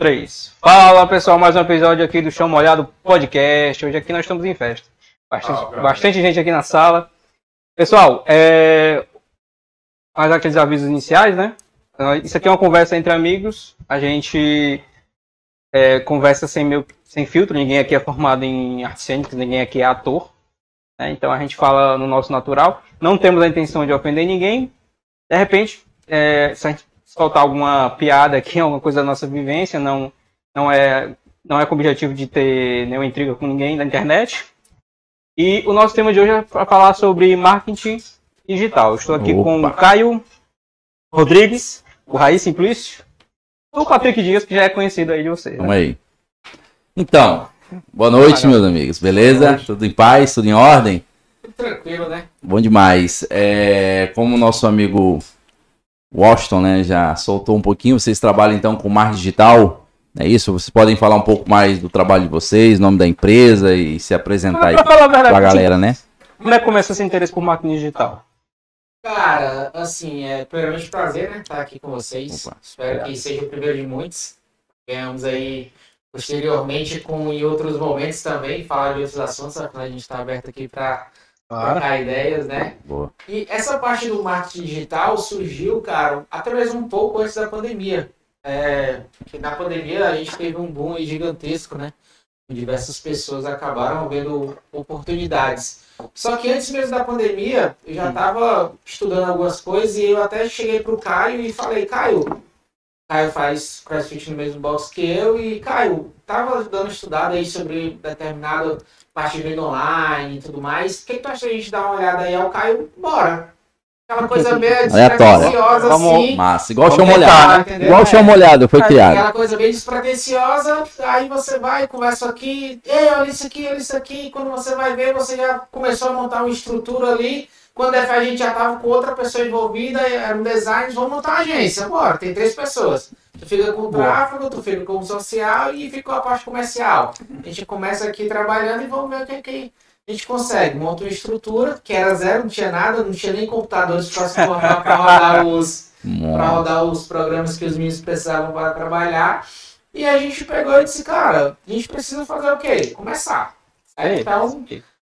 Três. Fala pessoal, mais um episódio aqui do Chão Molhado Podcast. Hoje aqui nós estamos em festa. Bastante, Ah, bastante gente aqui na sala. Pessoal, é... mais aqueles avisos iniciais, né? Ah, Isso aqui é uma conversa entre amigos. A gente é, conversa sem, meu... sem filtro. Ninguém aqui é formado em artes cênicas, ninguém aqui é ator. né? Então a gente fala no nosso natural. Não temos a intenção de ofender ninguém. De repente, é, se a gente soltar alguma piada aqui, alguma coisa da nossa vivência, não, não, é, não é com o objetivo de ter nenhuma intriga com ninguém da internet. E o nosso tema de hoje é para falar sobre marketing digital. Eu estou aqui com o Opa. Caio Rodrigues, o Raiz Simplício, e o Patrick Dias, que já é conhecido aí de vocês. Vamos Né? aí. Então, boa noite, meus amigos. Beleza? Tudo em paz? Tudo em ordem? Tudo tranquilo, né? Bom demais. É, como o nosso amigo Washington né, já soltou um pouquinho, vocês trabalham então com marketing digital, é isso? Vocês podem falar um pouco mais do trabalho de vocês, nome da empresa e se apresentar aí Pra falar a galera, né? como é que começa esse interesse por marketing digital? Cara, assim, é primeiramente um prazer, né? Estar aqui com vocês. Opa, Espero obrigado. que seja o primeiro de muitos. Ganhamos aí posteriormente com em outros momentos também, falar de outros assuntos, afinal a gente está aberto aqui para trocar ideias, né? Boa. E essa parte do marketing digital surgiu, cara, até mesmo um pouco antes da pandemia. É, que na pandemia a gente teve um boom gigantesco, né? Diversas pessoas acabaram vendo oportunidades. Só que antes mesmo da pandemia, eu já estava estudando algumas coisas e eu até cheguei pro Caio e falei, Caio, Caio faz CrossFit no mesmo box que eu e Caio, tava dando estudado aí sobre determinada parte de venda online e tudo mais. O que, que tu acha da gente dar uma olhada aí ao Caio? Bora! Aquela coisa meio Aleatória. despretensiosa Vamos- assim. Massa. Igual o Vamos chão tentar, molhado. entendeu? Igual o chão É. molhado foi criado. Aquela coisa bem despretensiosa, aí você vai, conversa aqui, ei, olha isso aqui, olha isso aqui, e quando você vai ver, você já começou a montar uma estrutura ali, quando é, a gente já tava com outra pessoa envolvida, era um design, vamos montar uma agência, bora, tem três pessoas. Tu fica com o tráfego, tu fica com o social e fica com a parte comercial. A gente começa aqui trabalhando e vamos ver o que, que a gente consegue. Monta uma estrutura, que era zero, não tinha nada, não tinha nem computadores para se formar para rodar os para rodar os programas que os meninos precisavam para trabalhar. E a gente pegou e disse, cara, a gente precisa fazer o quê? Começar. É, Então,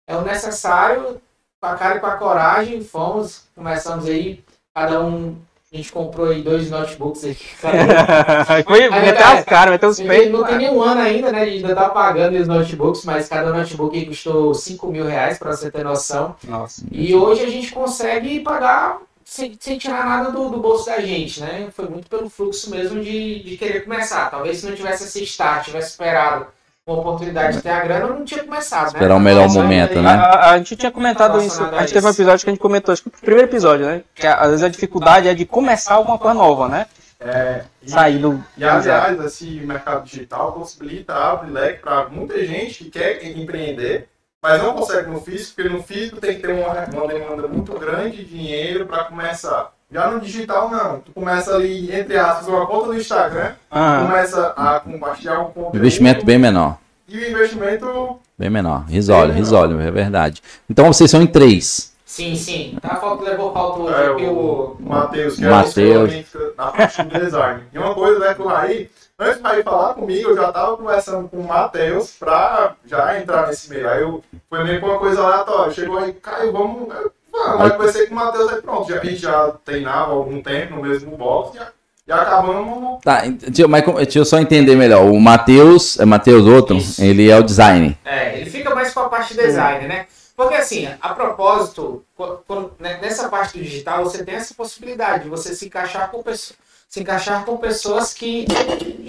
é o necessário, com a cara e com a coragem, fomos, começamos aí, cada um, a gente comprou aí dois notebooks aí. Foi É meter verdade. as caras, meter os Não peitos. tem nenhum ano ainda, né? A gente ainda tá pagando os notebooks, mas cada notebook aí custou 5 mil reais, para você ter noção. Nossa. E hoje a gente consegue pagar sem, sem tirar nada do, do bolso da gente, né? Foi muito pelo fluxo mesmo de, de querer começar. Talvez se não tivesse esse start, tivesse esperado uma oportunidade de ter a grana, eu não tinha começado. Esperar o né? melhor Mas aí- momento, A, né? a- a gente tinha comentado isso. A gente teve um episódio que a gente comentou, acho que o primeiro episódio, né? Que às vezes a dificuldade é de começar alguma coisa nova, né? É, e, Sair do. e aliás, esse mercado digital possibilita, abre leque para muita gente que quer empreender, mas não consegue no físico, porque no físico tem que ter uma, uma demanda muito grande de dinheiro para começar. Já no digital, não. Tu começa ali, entre aspas, uma conta no Instagram, Ah, começa a compartilhar um conteúdo. Investimento bem menor. E o investimento Bem menor. Risório, Bem menor. risório, é verdade. Então vocês são em três. Sim, sim. Tá, falta, levou falta hoje é, aqui o o... Matheus, que Mateus. é na parte do design. E uma coisa, né, que o Raí, antes do Raí falar comigo, eu já tava conversando com o Matheus pra já entrar nesse meio. Aí eu, foi meio que uma coisa aleatória. Chegou aí, Caio, vamos. eu, Vamos, aí conversei com o Matheus, aí pronto. Já, a gente já treinava há algum tempo no mesmo box já, e acabamos. Tá, deixa, eu- mas deixa eu só entender melhor. O Matheus, é Matheus outro, Isso. ele é o design. É, ele fica mais com a parte de design, né? Porque assim, a propósito, qu- quando- né, nessa parte do digital, você tem essa possibilidade de você se encaixar com pessoas, se encaixar com pessoas que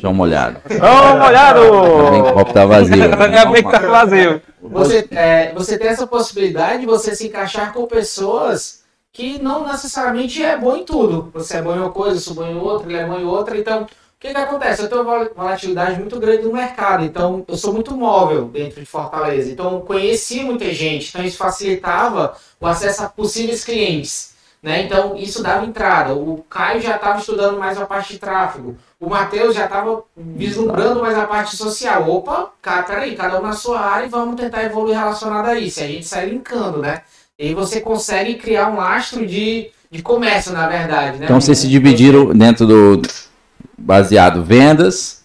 Chão molhado. Ô, molhado! O copo tá vazio. Ainda bem que tá vazio. você, é, você tem essa possibilidade de você se encaixar com pessoas que não necessariamente é bom em tudo. Você é bom em uma coisa, eu sou bom em outra, ele é bom em outra. Então, o que, que acontece? Eu tenho uma vol- volatilidade muito grande no mercado. Então, eu sou muito móvel dentro de Fortaleza. Então, eu conheci muita gente. Então, isso facilitava o acesso a possíveis clientes. Né? Então, isso dava entrada. O Caio já estava estudando mais a parte de tráfego. O Matheus já estava vislumbrando mais a parte social. Opa, cara, peraí, cada um na sua área e vamos tentar evoluir relacionado a isso. E a gente sai linkando, né? E aí você consegue criar um lastro de, de comércio, na verdade, né? Então vocês se dividiram dentro do baseado vendas,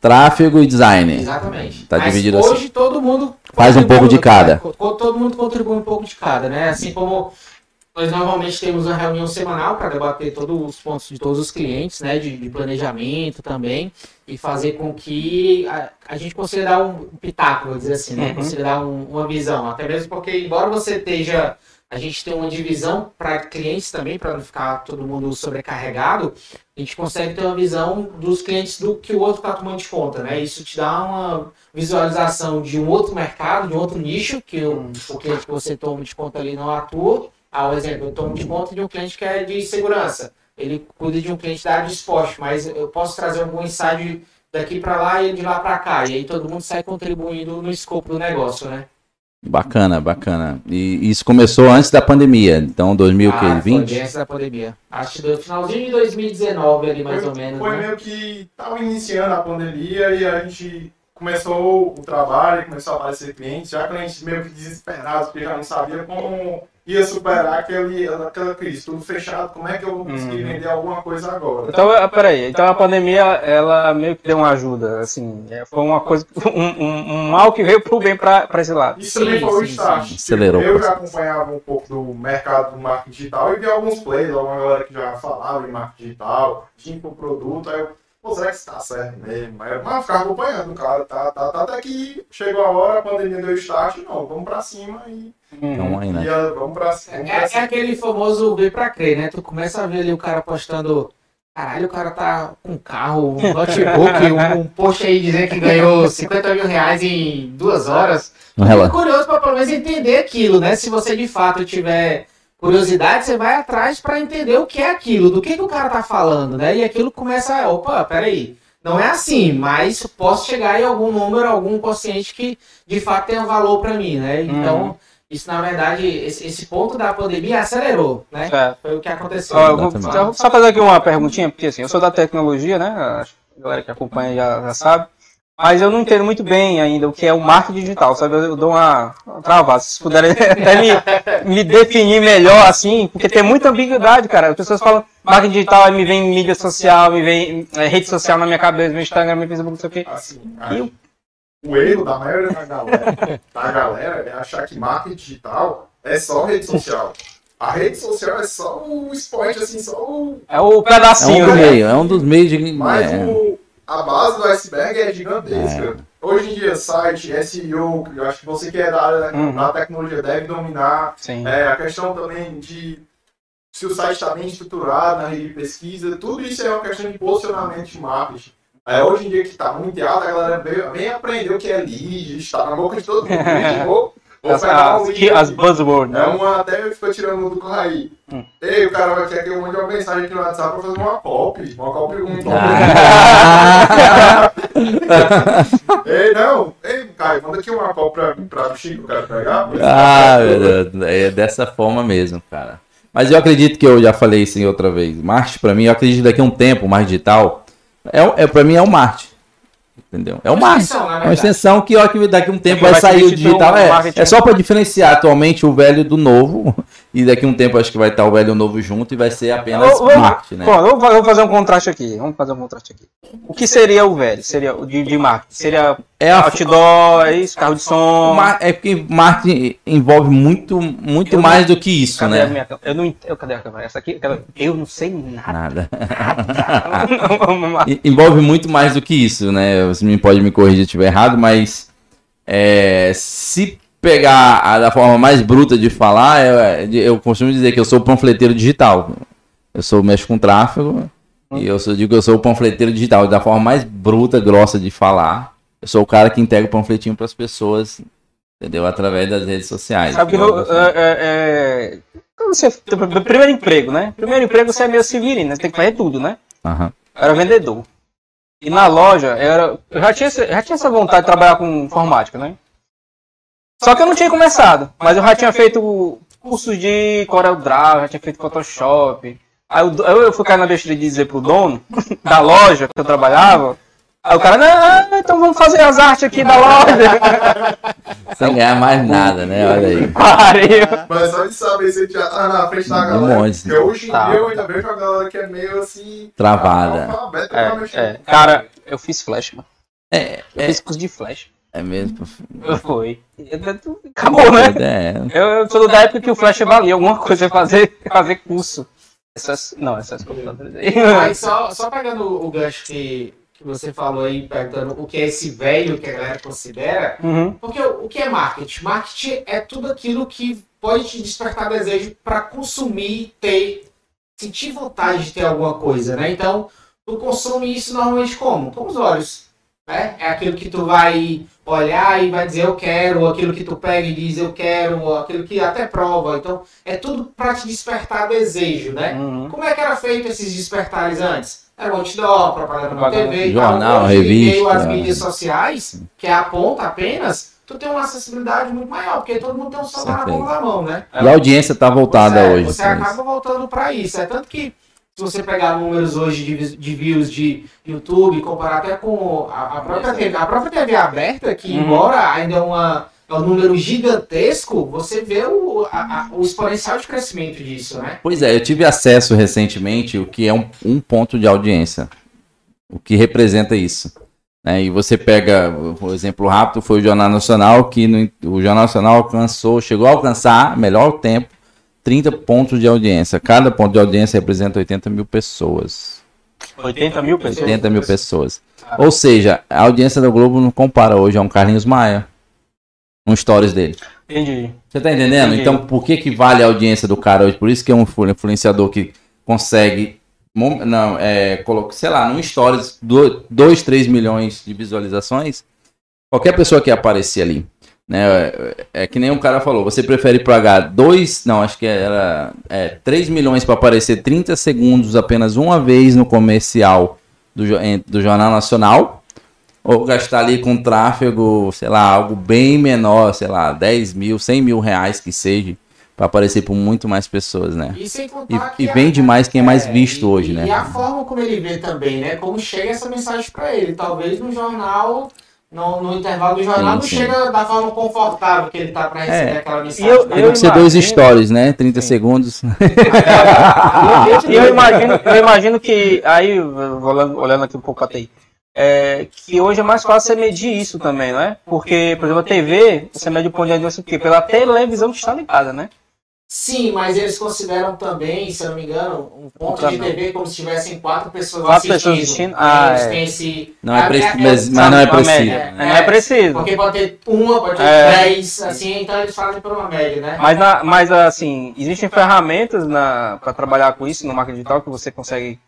tráfego e design. Exatamente. Tá Mas dividido hoje assim. todo mundo Faz um pouco de cada. co- Todo mundo contribui um pouco de cada, né? Assim como nós normalmente temos uma reunião semanal para debater todos os pontos de todos os clientes, né? De, de planejamento também e fazer com que a, a gente consiga dar um pitaco, vou dizer assim, né? Uhum. Consiga dar um- uma visão, até mesmo porque embora você esteja a gente tem uma divisão para clientes também, para não ficar todo mundo sobrecarregado. A gente consegue ter uma visão dos clientes do que o outro está tomando de conta, né? Isso te dá uma visualização de um outro mercado, de um outro nicho, que o, o cliente que você toma de conta ali não atua. Ah, por exemplo, eu tomo de conta de um cliente que é de segurança. Ele cuida de um cliente da área de esporte, mas eu posso trazer algum insight daqui para lá e de lá para cá. E aí todo mundo sai contribuindo no escopo do negócio, né? Bacana, bacana. E isso começou antes da pandemia, então Ah, foi 2020. bem antes da pandemia. Acho que do finalzinho de 2019 ali, mais foi, ou menos, Foi né? meio que tava iniciando a pandemia e a gente começou o trabalho, começou a aparecer clientes, já clientes meio que desesperados, porque já não sabia como ia superar aquele, aquela crise, tudo fechado, como é que eu vou conseguir Uhum. vender alguma coisa agora? Então, peraí. Então a pandemia, ela meio que deu uma ajuda, assim. é, Foi uma coisa, um, um- um mal que veio pro bem pra, pra esse lado. Isso também foi o sim, start. sim. Acelerou Eu já acompanhava um pouco do mercado do marketing digital e vi alguns players, alguma galera que já falava em marketing digital, tinha o produto, aí eu, pô, será que isso tá certo mesmo? Eu, mas eu ficava acompanhando, cara, tá, tá, tá, até que chegou a hora, a pandemia deu start, não, vamos pra cima e, Então aí, né? e ah, vamos pra cima. Vamos pra É, é cima. aquele famoso ver pra crer, né? Tu começa a ver ali o cara postando. Caralho, o cara tá com um carro, um notebook, um, um post aí dizendo que ganhou 50 mil reais em duas horas. No Fico curioso pra pelo menos entender aquilo, né? Se você de fato tiver curiosidade, você vai atrás pra entender o que é aquilo, do que, que o cara tá falando, né? E aquilo começa, a, opa, peraí. Não é assim, mas posso chegar em algum número, algum consciente que de fato tenha valor pra mim, né? Então, Uhum. isso na verdade, esse, esse ponto da pandemia acelerou, né? É. Foi o que aconteceu. Ó, eu vou, só fazer aqui uma perguntinha, porque assim, eu sou da tecnologia, né? A galera que acompanha já, já sabe. Mas eu não entendo muito bem ainda o que é o marketing digital, sabe? Eu, eu dou uma, uma travada. Se vocês puderem até me, me definir melhor, assim, porque tem muita ambiguidade, cara. As pessoas falam marketing digital, aí me vem mídia social, me vem é, rede social na minha cabeça, meu Instagram, meu Facebook, não sei o quê. Assim, E o- erro da maioria da galera, da galera é achar que marketing digital é só rede social. A rede social é só o expoente, assim, só o. É o É um pedacinho, né? meios, é um dos meios de. Mas é. o, a base do iceberg é gigantesca. Hoje em dia, site, SEO, eu acho que você que é da área Uhum. da tecnologia deve dominar. É, a questão também de se o site está bem estruturado na rede de pesquisa, tudo isso é uma questão de posicionamento de marketing. É, hoje em dia que está muito alto, a galera vem aprender o que é lead, está na boca de todo mundo. As, um as, lead as buzzwords, É né? uma, até ficou tirando do Corraí. Hum. Ei, o cara vai querer que eu mande uma mensagem aqui no WhatsApp pra fazer uma copy. Uma copy, um copy. Ah. Ei, não. Ei, Caio, manda aqui uma copy pra, pra o Chico, quero pegar. Ah, meu Deus, é dessa forma mesmo, cara. Mas eu acredito que eu já falei isso em outra vez. Marketing, pra mim, eu acredito que daqui a um tempo, mais digital, é, é, pra mim é o marketing. Entendeu? É o Uma extensão, É uma extensão que, ó, que daqui a um tempo Vai vai sair o digital. É, é só pra diferenciar atualmente o velho do novo. E daqui a um tempo acho que vai estar o velho e o novo junto e vai ser apenas ô, marketing, né? Bom, vou fazer um contraste aqui. Vamos fazer um contraste aqui. O que seria o velho? Seria o de, de marketing? Seria É a outdoor, é isso? Carro de som? É porque marketing envolve muito, muito Eu não- mais do que isso, Cadê a né? minha? Eu não entendo. Cadê a câmera? Essa aqui? Aquela- Eu não sei nada. Nada. Vamos E- Envolve muito mais do que isso, né? Você me pode me corrigir se eu estiver errado, mas é, se pegar a, da forma mais bruta de falar, eu, eu costumo dizer que eu sou panfleteiro digital. Eu sou mexo com tráfego e eu sou, digo que eu sou o panfleteiro digital. Da forma mais bruta, grossa de falar, eu sou o cara que entrega o panfletinho para as pessoas, entendeu? Através das redes sociais. Sabe que eu, é, é, é, quando você, primeiro emprego, né? Primeiro emprego você é meio civilino, né? Você tem que fazer tudo, né? Eu era vendedor. E na loja, eu, era, eu já, tinha, já tinha essa vontade de trabalhar com informática, né? Só que eu não tinha começado, mas eu já tinha feito cursos de Corel Draw, já tinha feito Photoshop. Aí eu, eu fui cair na besteira de dizer pro dono da loja que eu trabalhava. Aí o cara, não, então vamos fazer as artes aqui da loja. Sem ganhar mais nada, né? Olha aí. Pariu. Mas só de saber se já tá na frente da Um galera. monte. Porque hoje em Tá. dia eu ainda vejo a galera que é meio assim. Travada. É, é. Cara, eu fiz flash, mano. É, Eu é, fiz curso de flash. É mesmo. Foi. Acabou, né? É, Eu, eu sou da época que o flash valia alguma coisa fazer, fazer curso. Essas, não, essas computadoras aí. Mas só, só pegando o gancho que, que você falou aí, perguntando o que é esse velho que a galera considera, Uhum. porque o, o que é marketing? Marketing é tudo aquilo que pode te despertar desejo para consumir, ter, sentir vontade de ter alguma coisa, né? Então, tu consome isso normalmente como? Com os olhos, né? É aquilo que tu vai olhar e vai dizer eu quero, aquilo que tu pega e diz eu quero, aquilo que até prova. Então, é tudo para te despertar desejo, né? Uhum. Como é que era feito esses despertares antes? Era um outdoor, propaganda na. TV, Jornal, revista. As mídias sociais, que é a ponta apenas, tu tem uma acessibilidade muito maior, porque todo mundo tem um celular na da mão, né? E a audiência tá voltada Você- hoje. Você pra isso. acaba voltando para isso. É tanto que se você pegar números hoje de, de views de YouTube, comparar até com a, a própria TV, a própria TV aberta, que Uhum. embora ainda é, uma, é um número gigantesco, você vê o, a- a- o exponencial de crescimento disso, né? Pois é, eu tive acesso recentemente o que é um, um ponto de audiência. O que representa isso. né? E você pega, o exemplo rápido foi o Jornal Nacional, que no- o Jornal Nacional alcançou, chegou a alcançar, melhor tempo, 30 pontos de audiência. Cada ponto de audiência representa 80 mil pessoas. 80 mil pessoas. 80 mil pessoas. Ou seja, a audiência da Globo não compara hoje a um Carlinhos Maia. Um stories dele. Entendi. Você tá entendendo? Entendi. Então, por que que vale a audiência do cara hoje? Por isso que é um influ- influenciador que consegue, não, é, coloca, sei lá, num stories, 2, 3 milhões de visualizações, qualquer pessoa que aparecer ali, né, é, é que nem um cara falou, você prefere pagar 2, não, acho que era é, 3 milhões para aparecer 30 segundos apenas uma vez no comercial do, do Jornal Nacional, ou gastar ali com tráfego, sei lá, algo bem menor, sei lá, 10 mil, 100 mil reais que seja, para aparecer por muito mais pessoas, né? E sem contar E, e a- vende mais quem é mais É, visto e- hoje, e, né? E a forma como ele vê também, né? Como chega essa mensagem pra ele. Talvez no jornal, no, no intervalo do jornal, Sim, não sim. chega da forma confortável que ele tá pra receber É. aquela mensagem. eu- ele. que ser dois stories, né? 30 Sim. segundos. E eu imagino, eu imagino que, aí, olhando, olhando aqui um pouco a TI, é, que hoje é mais fácil você medir isso também, não é? Porque, por exemplo, a TV, você mede o ponto de audiência o quê? Pela televisão que está ligada, né? Sim, mas eles consideram também, se eu não me engano, um ponto de. TV como se tivessem quatro pessoas Quatro assistindo. pessoas assistindo? Ah, eles é. têm esse... Não é preciso, é- mas, mas não é preciso. média. É, Não é preciso. Porque pode ter uma, pode ter É. dez, assim, então eles fazem por uma média, né? Mas, na- mas assim, existem ferramentas para trabalhar com isso no marketing digital que você consegue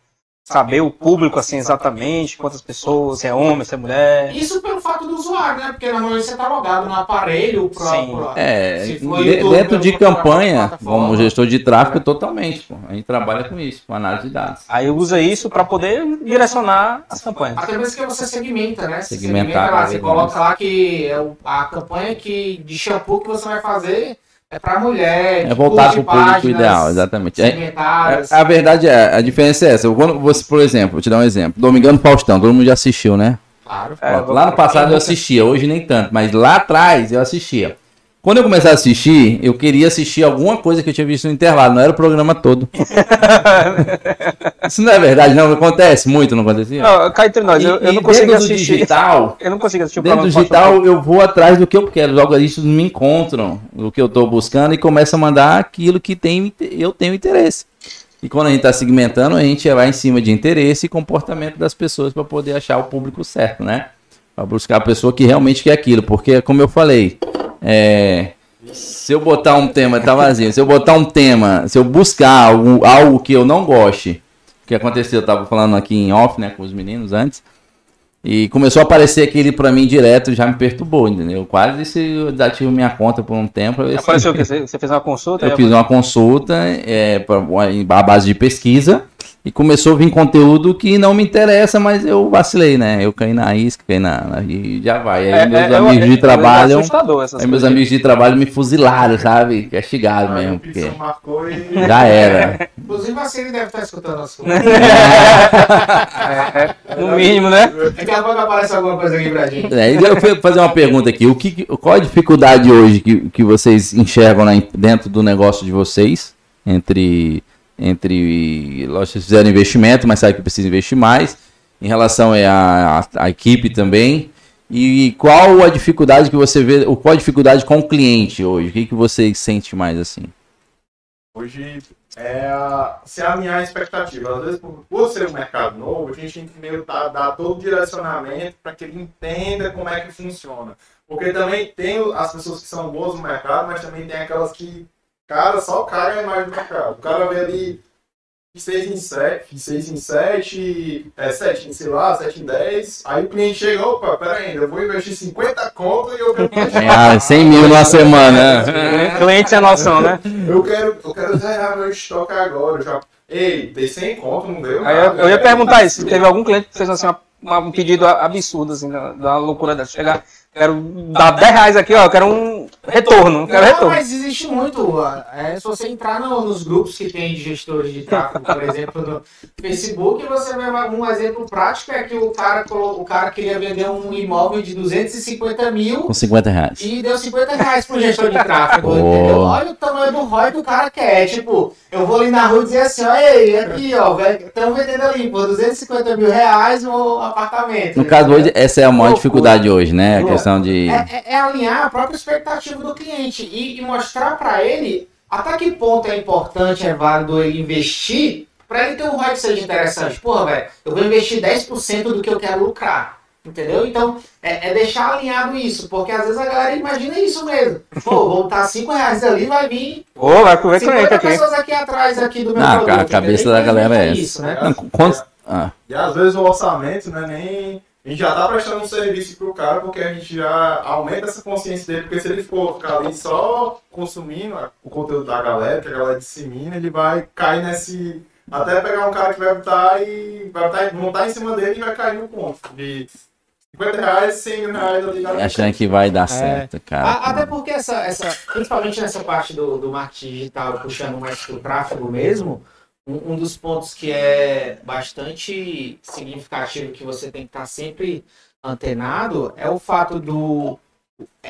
saber o público assim exatamente, quantas pessoas, se é homem, se é mulher. Isso pelo fato do usuário, né? Porque normalmente você tá logado no aparelho pro- É, Se for de- YouTube, dentro de campanha, como gestor de tráfego, totalmente. Pô. A gente trabalha com isso, com análise de dados. Aí usa isso para poder direcionar as campanhas. Até mesmo que você segmenta, né? Você Segmentar, segmenta lá, você coloca lá que é a campanha que, de shampoo que você vai fazer é pra mulher. É voltado para o público ideal, exatamente. É, a, a verdade é, a diferença é essa. Quando você, por exemplo, vou te dar um exemplo. Domingão Faustão, todo mundo já assistiu, né? Claro. É, lá no passado eu assistia, hoje nem tanto, mas lá atrás eu assistia. Quando eu comecei a assistir, eu queria assistir alguma coisa que eu tinha visto no intervalo, não era o programa todo. Isso não é verdade, não? Acontece muito, não acontecia? Não, cá entre nós, E- eu, eu não consigo dentro do assistir. digital, Eu não consigo assistir o dentro do programa digital eu vou atrás do que eu quero. Os algoritmos me encontram o que eu estou buscando e começam a mandar aquilo que tem, eu tenho interesse. E quando a gente está segmentando, a gente vai em cima de interesse e comportamento das pessoas para poder achar o público certo, né? Para buscar a pessoa que realmente quer aquilo. Porque, como eu falei, é, se eu botar um tema, tá vazio. Se eu botar um tema, se eu buscar algo, algo que eu não goste, o que aconteceu, eu tava falando aqui em off, né, com os meninos antes, e começou a aparecer aquele pra mim direto, já me perturbou, entendeu? Quase se eu desativo minha conta por um tempo. Apareceu o quê? Você fez uma consulta? eu fiz uma consulta é, pra, à base de pesquisa e começou a vir conteúdo que não me interessa, mas eu vacilei, né? Eu caí na isca, caí na, na- e já vai. Aí É, meus é, amigos é- de é trabalho, assustador essas aí meus amigos de trabalho me fuzilaram, sabe? Castigado Aí mesmo, porque e. já era. Inclusive você ele deve estar escutando as coisas. No mínimo, né? Daqui a pouco aparece alguma coisa aqui pra gente. É, e eu fui fazer uma pergunta aqui. O que, qual a dificuldade hoje que, que vocês enxergam na em- dentro do negócio de vocês? Entre, entre vocês fizeram investimento, mas sabe que precisa investir mais. Em relação à equipe também. E qual a dificuldade que você vê, ou qual a dificuldade com o cliente hoje? O que, que você sente mais assim? Hoje é se alinhar a expectativa. Às vezes, por, por ser um mercado novo, a gente tem que meio tá, dar todo o direcionamento para que ele entenda como é que funciona. Porque também tem as pessoas que são boas no mercado, mas também tem aquelas que, cara, só caem mais no mercado. O cara vê ali 6 em 7, 6 em 7, é, 7 em, sei lá, 7 em 10. Aí o cliente chega, opa, pera aí, eu vou investir 50 conto e eu quero Ah, 100 mil numa semana. né? Cliente sem noção, né? Eu quero, eu quero zerar meu estoque agora. Já... Ei, dei 100 conto, não deu Aí eu, eu ia perguntar isso, se teve algum cliente que fez assim, uma- uma- um pedido absurdo, assim, da, da loucura dessa. Chegar, quero dar 10 reais aqui, ó, eu quero um retorno, quero Não, retorno. mas existe muito. É, se você entrar no- nos grupos que tem de gestores de tráfego, por exemplo, no Facebook, você vê um exemplo prático é que o cara, o cara queria vender um imóvel de 250 mil Com 50 reais. e deu 50 reais pro gestor de tráfego? Olha o tamanho do ROI que o cara quer. Tipo, eu vou ali na rua e dizer assim, ó, ei, aqui, ó, estão vendendo ali por 250 mil reais o apartamento. No caso hoje, essa é a maior Loucura. dificuldade hoje, né? Loucura. Questão de. É, é- é alinhar a própria expectativa do cliente e, e mostrar para ele até que ponto é importante, é válido ele investir para ele ter um ROI que seja interessante. Porra, velho, eu vou investir 10% do que eu quero lucrar. Entendeu? Então, é, é deixar alinhado isso, porque às vezes a galera imagina isso mesmo. Pô, vou botar 5 reais ali, vai vir Ô, vai comer 50 cliente aqui. pessoas aqui atrás aqui do meu Ah, produto. a cabeça entendeu? da galera é Infelizmente essa. né? Não, quantos- ah, E às vezes o orçamento, né, nem. A gente já tá prestando um serviço pro cara porque a gente já aumenta essa consciência dele, porque se ele for ficar ali só consumindo o conteúdo da galera, que a galera dissemina, ele vai cair nesse. Até pegar um cara que vai botar e vai botar, montar em cima dele e vai cair no ponto. De 50 reais, 100 mil reais ali. achando que vai dar certo, A- cara. Até porque essa, essa, principalmente nessa parte do, do marketing digital, puxando mais pro tráfego mesmo, um, um dos pontos que é bastante significativo que você tem que estar sempre antenado é o fato do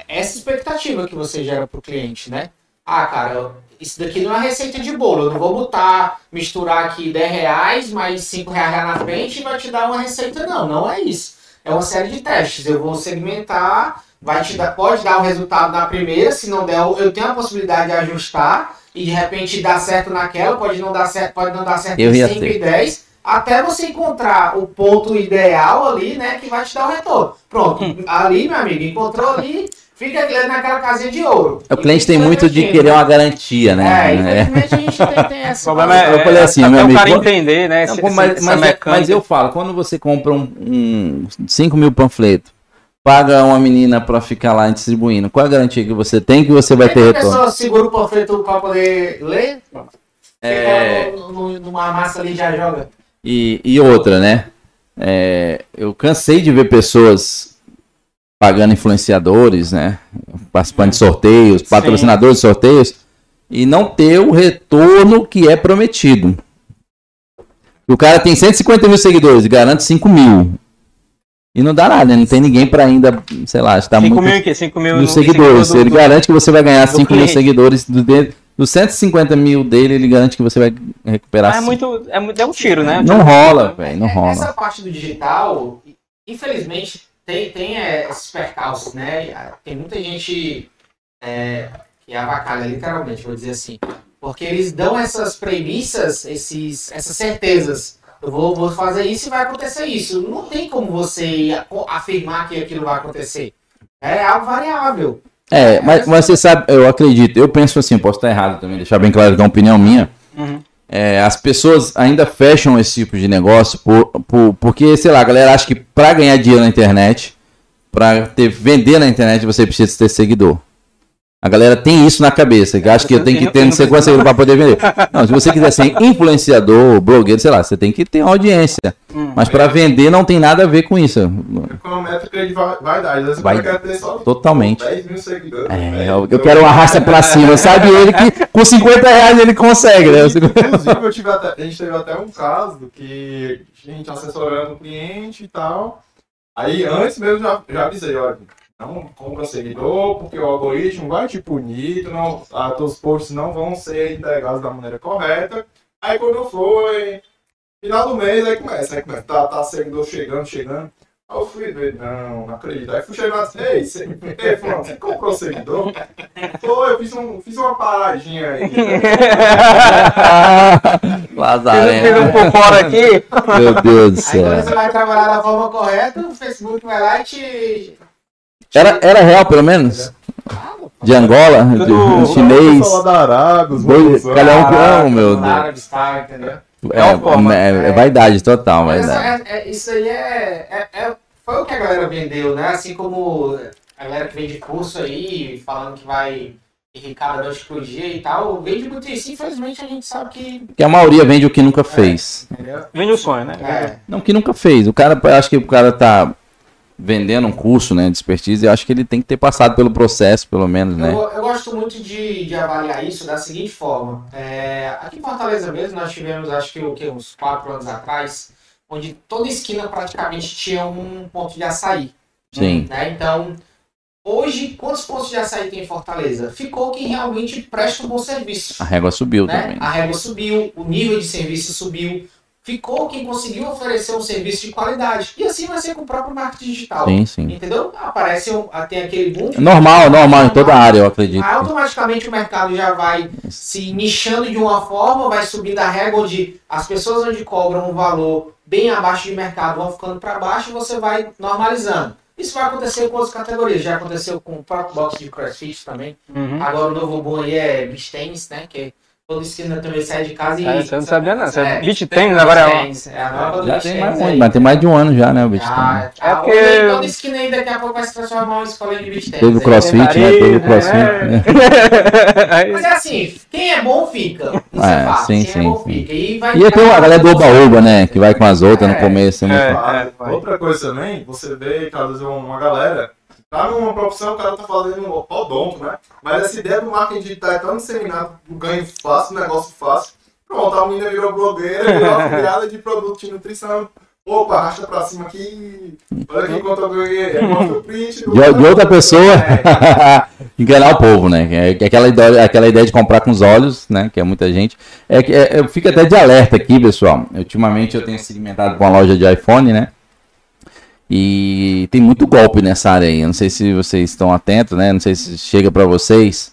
essa expectativa que você gera para o cliente, né? Ah, cara, isso daqui não é receita de bolo. Eu não vou botar, misturar aqui 10 reais, mais 5 reais na frente e vai te dar uma receita. Não, não é isso. É uma série de testes. Eu vou segmentar, vai te dar, pode dar o resultado na primeira, se não der, eu tenho a possibilidade de ajustar e de repente dar certo naquela, pode não dar certo, pode não dar certo Eu em ia 5 ter. e 10, até você encontrar o ponto ideal ali, né, que vai te dar o retorno. Pronto, ali, meu amigo, encontrou ali, fica ali naquela casinha de ouro. O cliente tem muito de querer né? uma garantia, né? É, É. infelizmente a gente tem, tem O essa. problema é, Eu falei é assim, até meu o amigo, cara quando- entender, né? Não, esse- mas, mas, é- mas eu falo, quando você compra um, um 5 mil panfletos, paga uma menina pra ficar lá distribuindo, qual a garantia que você tem que você vai ter a retorno? pessoa segura o panfleto pra poder ler, É, fica no- no- numa massa ali já joga. E, e outra, né? É, eu cansei de ver pessoas pagando influenciadores, né? Participando de sorteios, Sim. patrocinadores de sorteios, e não ter o retorno que é prometido. O cara tem 150 mil seguidores garante 5 mil. E não dá nada, né? não tem ninguém pra ainda, sei lá, está 5 muito mil o quê? 5 mil dos seguidores. do- ele do- garante que você vai ganhar do 5 mil seguidores. Do, de- dos 150 mil dele, ele garante que você vai recuperar Ah, é muito, é muito. É um tiro, né? Não rola, velho, não É- rola. Essa parte do digital, infelizmente, tem, tem é, esses percalços, né? Tem muita gente é, que avacalha, literalmente, vou dizer assim. Porque eles dão essas premissas, esses, essas certezas. Eu vou, vou fazer isso e vai acontecer isso. Não tem como você afirmar que aquilo vai acontecer. É algo variável. É, mas, mas você sabe, eu acredito, eu penso assim, posso estar errado também, deixar bem claro que é uma opinião minha. Uhum. É, as pessoas ainda fecham esse tipo de negócio por, por- porque, sei lá, a galera acha que pra ganhar dinheiro na internet, pra ter, vender na internet, você precisa ter seguidor. A galera tem isso na cabeça, que acha que tem que ter não sei seguidores pra poder vender. Não, se você quiser ser influenciador, blogueiro, sei lá, você tem que ter uma audiência. Hum. Mas pra vender não tem nada a ver com isso. Com uma métrica de va- vaidade. Às Vai- quer ter só Totalmente. 10 mil seguidores. É, né? eu, eu quero uma raça pra cima, sabe ele que com 50 reais ele consegue, né? Inclusive, eu tive até, a gente teve até um caso que a gente assessorando o cliente e tal. Aí antes mesmo já, já avisei, olha, não compra seguidor, porque o algoritmo vai te punir, tu não, ah, teus posts não vão ser entregados da maneira correta. Aí quando foi, final do mês, aí começa, aí começa, tá, tá seguidor chegando, chegando. Aí eu fui ver, não, não acredito. Aí fui chegar assim, ei, você, ei, fulano, você comprou seguidor? Pô, eu fiz, um, fiz uma paradinha aí. Fiz um por fora aqui. Meu Deus do Aí céu. quando você vai trabalhar da forma correta, o Facebook vai lá e te. Era, era real, pelo menos? De Angola? De, Do- chinês? Da Arábia, Dois- cada um um, meu Deus. árabes, tá, entendeu? É, uma forma. é- é vaidade total, Mas vaidade. é- é- isso aí é, é- é- Foi o que a galera vendeu, né? Assim como a galera que vende curso aí, falando que vai enricar da dia e tal, vende muito isso. Infelizmente a gente sabe que. Porque a maioria vende o que nunca fez. Entendeu? Vende o sonho, né? É. Não, que nunca fez. O cara, eu acho que o cara tá vendendo um curso, né, de expertise, eu acho que ele tem que ter passado pelo processo, pelo menos, né? Eu, eu gosto muito de, de avaliar isso da seguinte forma. É, aqui em Fortaleza mesmo, nós tivemos, acho que, o que uns quatro anos atrás, onde toda esquina praticamente tinha um ponto de açaí. Sim. né? Então, hoje, quantos pontos de açaí tem em Fortaleza? Ficou quem realmente presta um bom serviço. A régua subiu né? também. A régua subiu, o nível de serviço subiu. Ficou quem conseguiu oferecer um serviço de qualidade. E assim vai ser com o próprio marketing digital. Sim, sim. Entendeu? Aparece, um, tem aquele boom. de- Normal, normal, em toda a área, eu acredito. Aí, automaticamente o mercado já vai se nichando de uma forma, vai subindo a régua onde as pessoas onde cobram um valor bem abaixo de mercado vão ficando para baixo e você vai normalizando. Isso vai acontecer com outras categorias. Já aconteceu com o próprio box de crossfit também. Uhum. Agora o novo boom aí é beach tennis, né? Que toda esquina também sai de casa e... É, você não sabia não. Você É, agora é uma... tennis, é a nova do Já tem mais, mas tem mais de um ano já, né, o bicho? Ah, É é porque-. Toda esquina aí daqui a pouco vai se transformar em uma escola de beach tennis. Teve o aí. crossfit, né? Teve o crossfit. né? Aí- Mas é assim, quem é bom fica. Isso É, é, fácil. sim, quem sim, é bom sim. fica. E vai E tem a galera do Oba-Oba, né? Que vai com as outras no É. começo. né? É. vai. Outra coisa também, você vê vezes uma galera tá numa profissão, o cara tá fazendo um odonto, né? Mas essa ideia do marketing digital é tão disseminada, o ganho fácil, negócio fácil. Pronto, a menina virou blogueira, virou afiliada de produto de nutrição. Opa, arrasta pra cima aqui. Olha aqui quanto eu ganhei. Mostra o print. do- De, de outra pessoa É. enganar o povo, né? É, que aquela, ideia, aquela ideia de comprar com os olhos, né? Que é muita gente. É é, eu fico até de alerta aqui, pessoal. Ultimamente eu tenho segmentado com a loja de iPhone, né? E tem muito golpe nessa área aí. Eu não sei se vocês estão atentos, né? Não sei se chega pra vocês.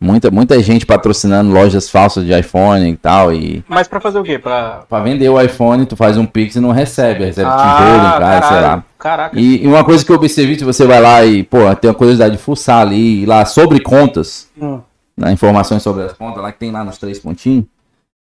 Muita, muita gente patrocinando lojas falsas de iPhone e tal. E Mas pra fazer o quê? Pra... pra vender o iPhone, tu faz um Pix e não recebe. Recebe tijolo Ah, em casa, sei lá. Caraca. E, e uma coisa que eu observei, se você vai lá e, pô, tem uma curiosidade de fuçar ali, lá sobre contas, Hum. né, informações sobre as contas, lá que tem lá nos três pontinhos,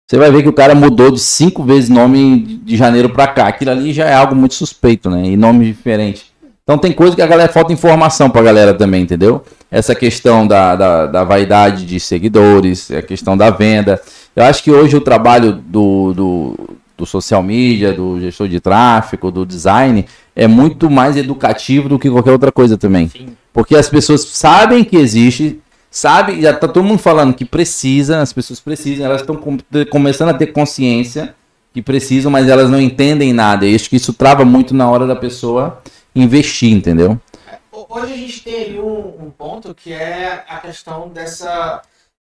você vai ver que o cara mudou de cinco vezes nome de- janeiro pra cá. Aquilo ali já é algo muito suspeito, né? E nome diferente. Então tem coisa que a galera falta informação pra galera também, entendeu? Essa questão da, da, da vaidade de seguidores, a questão da venda. Eu acho que hoje o trabalho do, do, do social media, do gestor de tráfego, do design, é muito mais educativo do que qualquer outra coisa também. Sim. Porque as pessoas sabem que existe, sabem, já tá todo mundo falando que precisa, as pessoas precisam, elas estão com- começando a ter consciência que precisam, mas elas não entendem nada. E acho que isso trava muito na hora da pessoa investir, entendeu? Hoje a gente tem aí um, um ponto que é a questão dessa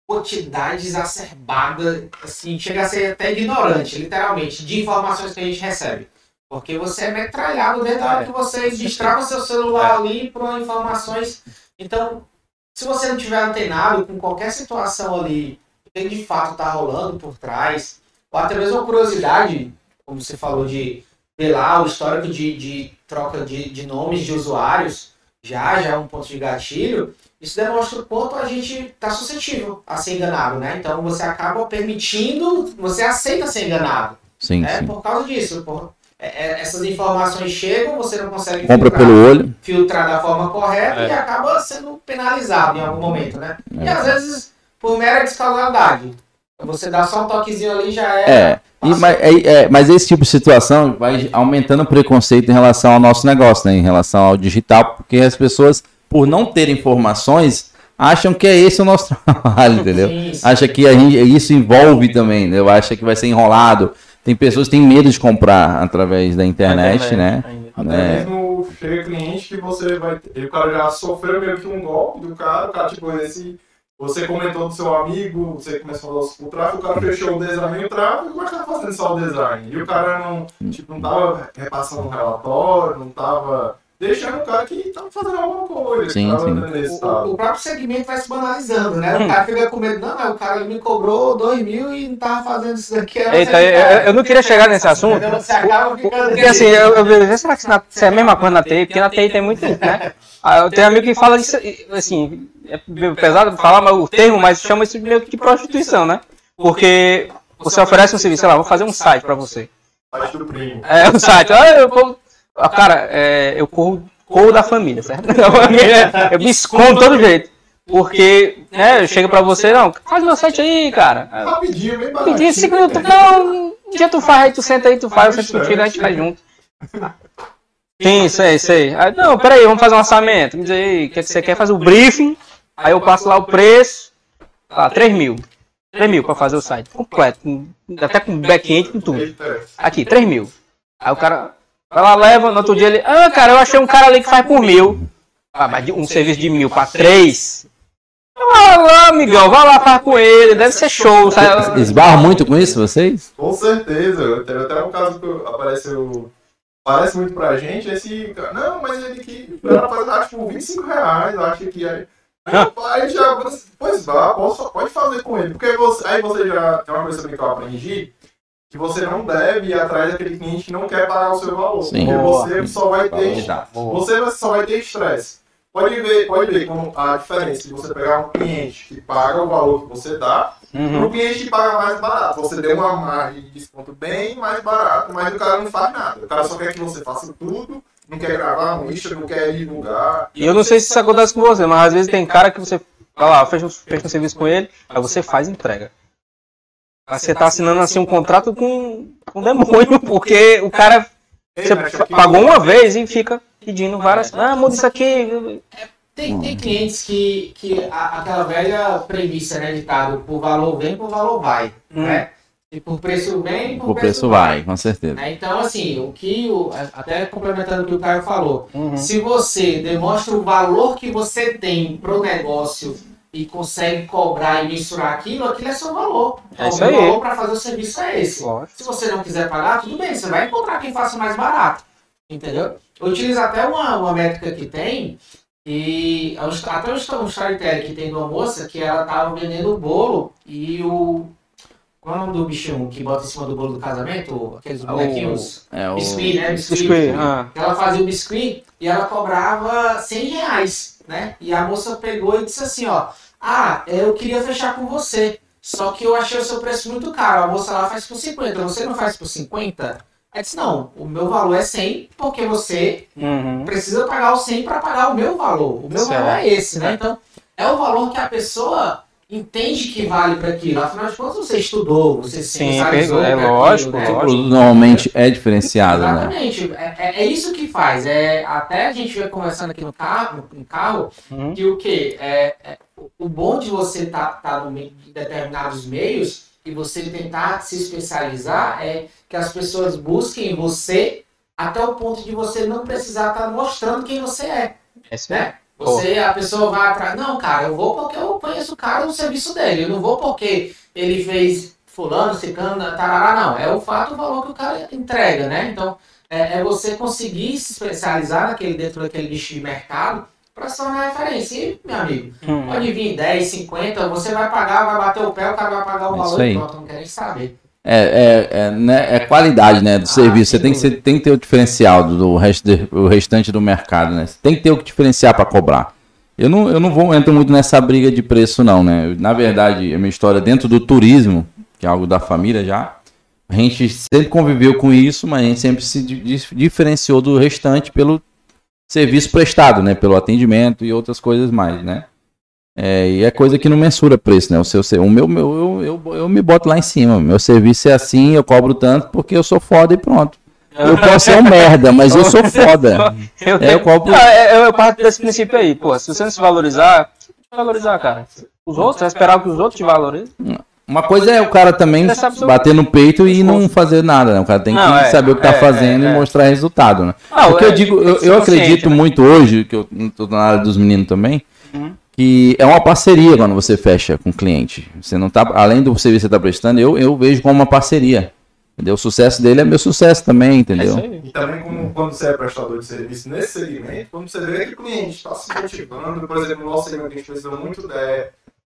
quantidade exacerbada, assim, chega a ser até ignorante, literalmente, de informações que a gente recebe. Porque você é metralhado desde a hora que você destrava seu celular ali por informações. Então, se você não tiver antenado com qualquer situação ali que de fato está rolando por trás, ou até mesmo a curiosidade, como você falou, de ver lá o histórico de, de troca de, de nomes de usuários, já, já é um ponto de gatilho, isso demonstra o quanto a gente está suscetível a ser enganado, né? Então você acaba permitindo, você aceita ser enganado, Sim, né? sim. Por causa disso, por, é- é- essas informações chegam, você não consegue Compra filtrar, pelo olho. filtrar da forma correta É. e acaba sendo penalizado em algum momento, né? E É. às vezes por mera descasualidade. Você dá só um toquezinho ali já é. É, e, mas, é, é, mas esse tipo de situação vai aumentando o preconceito em relação ao nosso negócio, né? Em relação ao digital, porque as pessoas, por não terem informações, acham que é esse o nosso trabalho, entendeu? Sim, sim. Acha que a gente, isso envolve também, né? Eu acho que vai ser enrolado. Tem pessoas que têm medo de comprar através da internet, né? ainda. Até É. mesmo chega cliente que você vai. O cara já sofreu meio que um golpe do cara, o cara, tipo, esse. Você comentou do seu amigo, você começou a falar o tráfego, o cara fechou o design e o tráfego, mas tá fazendo só o design. E o cara não, tipo, não tava repassando um relatório, não tava deixando o cara que tava fazendo alguma coisa. Sim, tava sim. O, o próprio segmento vai se banalizando, né? O cara fica com medo, não, mas o cara me cobrou dois mil e não tava fazendo isso daqui. Aí Eita, eu, eu- eu não queria chegar nesse assunto. Entendeu? Você acaba ficando. Porque assim, eu, eu vejo, será que na, isso é a mesma coisa na TI? Porque na TI tem muito isso, né? Ah, Eu tenho amigo que fala isso, assim, é meio pesado falar mas o termo, mas chama isso meio que de prostituição, né? Porque você oferece um serviço, sei lá, vou fazer um site pra você. Parte do primo. É um site, ah, eu vou. Ah, Cara, é, eu corro, corro da família, certo? Eu me escondo de todo jeito. Porque, né, eu chego pra você, não, faz meu site aí, cara. Rapidinho, bem cinco minutos, não, um dia tu faz, aí tu senta aí, tu faz, eu sento contigo, a gente faz junto. Sim, sei, sei. Aí, não, peraí, vamos fazer um orçamento. Me diz aí, o que, é que você quer? Faz o briefing, aí eu passo lá o preço, lá, 3 mil. 3 mil pra fazer o site completo, com- até com back-end, com tudo. Aqui, 3 mil. Aí o cara vai lá, leva, no outro dia ele, ah, cara, eu achei um cara ali que faz por mil. Ah, mas de um serviço de mil pra três? Vai lá, amigão, vai lá, faz com ele, deve ser show. sabe? Esbarram muito com isso, vocês? Com certeza. Teve até um caso que apareceu. Parece muito pra gente, esse. cara, Não, mas ele que. Era pra dar tipo 25 reais, eu acho que aí. Aí já. Pois vá, posso, pode fazer com ele. Porque você, aí você já. Tem uma coisa também que eu aprendi. Que você não deve ir atrás daquele cliente que não quer pagar o seu valor. Sim. Porque Boa. você só vai ter. Você só vai ter estresse. Pode ver, pode ver como a diferença de você pegar um cliente que paga o valor que você dá Uhum. Pro cliente que paga mais barato, você deu uma margem de desconto bem mais barato, mas o cara não faz nada. O cara só quer que você faça tudo, não quer gravar um lista, não quer divulgar. E eu não sei se isso acontece com você, mas às vezes tem cara que você, vai lá, fecha, um- fecha um serviço com ele, aí você faz entrega. Você tá assinando assim um contrato com com um demônio, porque o cara você mas aqui- pagou uma vez e fica pedindo várias. Ah, muda isso aqui. Tem, tem clientes que, que a- aquela velha premissa, né, ditado, por valor vem, por valor vai, Hum. né? E por preço vem, por O preço vai, com certeza. né? Então, assim, o que, o, até complementando o que o Caio falou, Uhum. se você demonstra o valor que você tem pro negócio e consegue cobrar e mensurar aquilo, aquilo é seu valor. É o isso meu aí. valor para fazer o serviço é esse. Se você não quiser pagar, tudo bem, você vai encontrar quem faça mais barato. Entendeu? Eu utilizo até uma, uma métrica que tem, e histó- até um um storytelling que tem de uma moça que ela tava vendendo o bolo e o. Qual é o nome do bichinho que bota em cima do bolo do casamento? Aqueles O- bonequinhos. É o... Biscuit, né? Biscuit, ah. Ela fazia o biscuit e ela cobrava 100 reais, né? E a moça pegou e disse assim, ó, ah, eu queria fechar com você, só que eu achei o seu preço muito caro. A moça lá faz por 50, você não faz por 50? Ela disse, não, o meu valor é 100 porque você Uhum. precisa pagar o 100 para pagar o meu valor. O meu Certo. valor é esse, né? Então, é o valor que a pessoa entende que vale para aquilo. Afinal de contas, você estudou, você se Sim, especializou é pra aquilo, lógico, né? O lógico. produto normalmente é diferenciado, né? Exatamente. É, é- é isso que faz. É, até a gente veio conversando aqui no carro, no carro Uhum. que o quê? É, é, o- bom de você estar tá, no meio de determinados meios e você tentar se especializar é que as pessoas busquem você até o ponto de você não precisar estar mostrando quem você é, É isso né? Você, a pessoa vai atrás, não, cara, eu vou porque eu conheço o cara no serviço dele, eu não vou porque ele fez fulano, ciclano, tarará, não. É o fato, o valor que o cara entrega, né? Então, é, é você conseguir se especializar naquele, dentro daquele nicho de mercado para se tornar referência. E, meu amigo, Hum. pode vir 10, 50, você vai pagar, vai bater o pé, o cara vai pagar o É valor e pronto, não quer nem saber. É, é, é, né, é qualidade né, do Ah, serviço. Você tem que, ser- tem que ter o diferencial do, do rest- restante do mercado, né? Você tem que ter o que diferenciar para cobrar. Eu não, eu não vou entro muito nessa briga de preço, não, né? Na verdade, a minha história dentro do turismo, que é algo da família já, a gente sempre conviveu com isso, mas a gente sempre se di- di- diferenciou do restante pelo serviço prestado, né? Pelo atendimento e outras coisas mais, né? É, e é coisa que não mensura preço, né? O, seu, o meu, meu eu, eu, eu me boto lá em cima. Meu serviço é assim, eu cobro tanto porque eu sou foda e pronto. Eu posso ser um merda, mas eu sou foda. Eu, É, tenho... eu cobro- Ah, é, eu, eu parto desse princípio aí, pô. Se você não se valorizar, valorizar, cara. Os outros, vai esperar que os outros te valorizem. Uma coisa é o cara também bater no peito e não fazer nada, né? O cara tem que Não, é, saber o que tá é, fazendo é, e é. mostrar resultado, né? Ah, Porque é, eu digo, eu, que eu acredito né? muito hoje, que eu tô na área dos meninos também, Uhum. Que é uma parceria quando você fecha com o cliente. Você não tá, além do serviço que você está prestando, eu, eu vejo como uma parceria. Entendeu? O sucesso dele é meu sucesso também, É entendeu? aí. E também como, quando você é prestador de serviço nesse segmento, quando você vê que o cliente está se motivando, por exemplo, no nosso segmento a gente precisa muito da,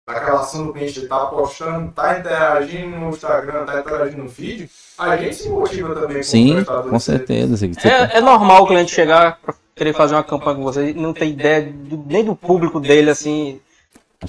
daquela ação do cliente estar postando, tá interagindo no Instagram, tá interagindo no feed, a gente se motiva também como Sim, prestador com de serviço. certeza. É, é normal o cliente chegar pra querer fazer uma campanha com você e não ter ideia do- nem do público dele, assim.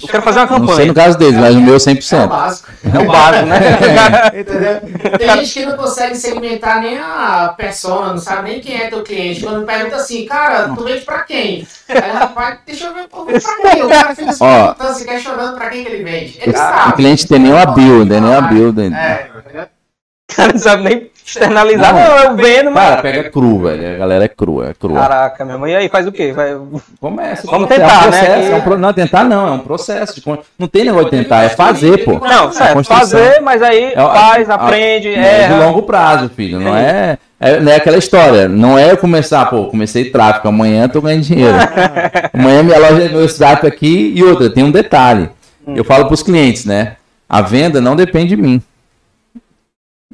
Eu quero fazer uma Não sei campanha. no caso deles, mas o meu É o 100%. básico. É o básico, né? Entendeu? Tem gente que não consegue segmentar nem a persona, não sabe nem quem é teu cliente. Quando pergunta assim, cara, tu vende pra quem? Aí, rapaz, deixa eu ver, pô, pra quem? O cara fica se Ó. perguntando, se questionando pra quem que ele vende. Ele O sabe. cliente tem nem uma build, tem nem uma build. É, entendeu? O cara não sabe nem externalizar. Não. Não, eu vendo, mas. Cara, pega cru, velho. A galera é crua, é crua. Caraca, meu irmão. E aí, faz o quê? Vai... Começa. Vamos é um tentar, né? processo, Que- é um pro- Não, tentar não, é um processo. de Não tem negócio de tentar, é fazer, pô. Não, certo, construção. fazer, mas aí É faz, aprende, É de longo prazo, filho. Não é, é, não é aquela história. Não é eu começar, pô, comecei tráfico, amanhã tô ganhando dinheiro. amanhã minha loja, meu WhatsApp aqui e outra, tem um detalhe. Eu falo pros clientes, né? A venda não depende de mim.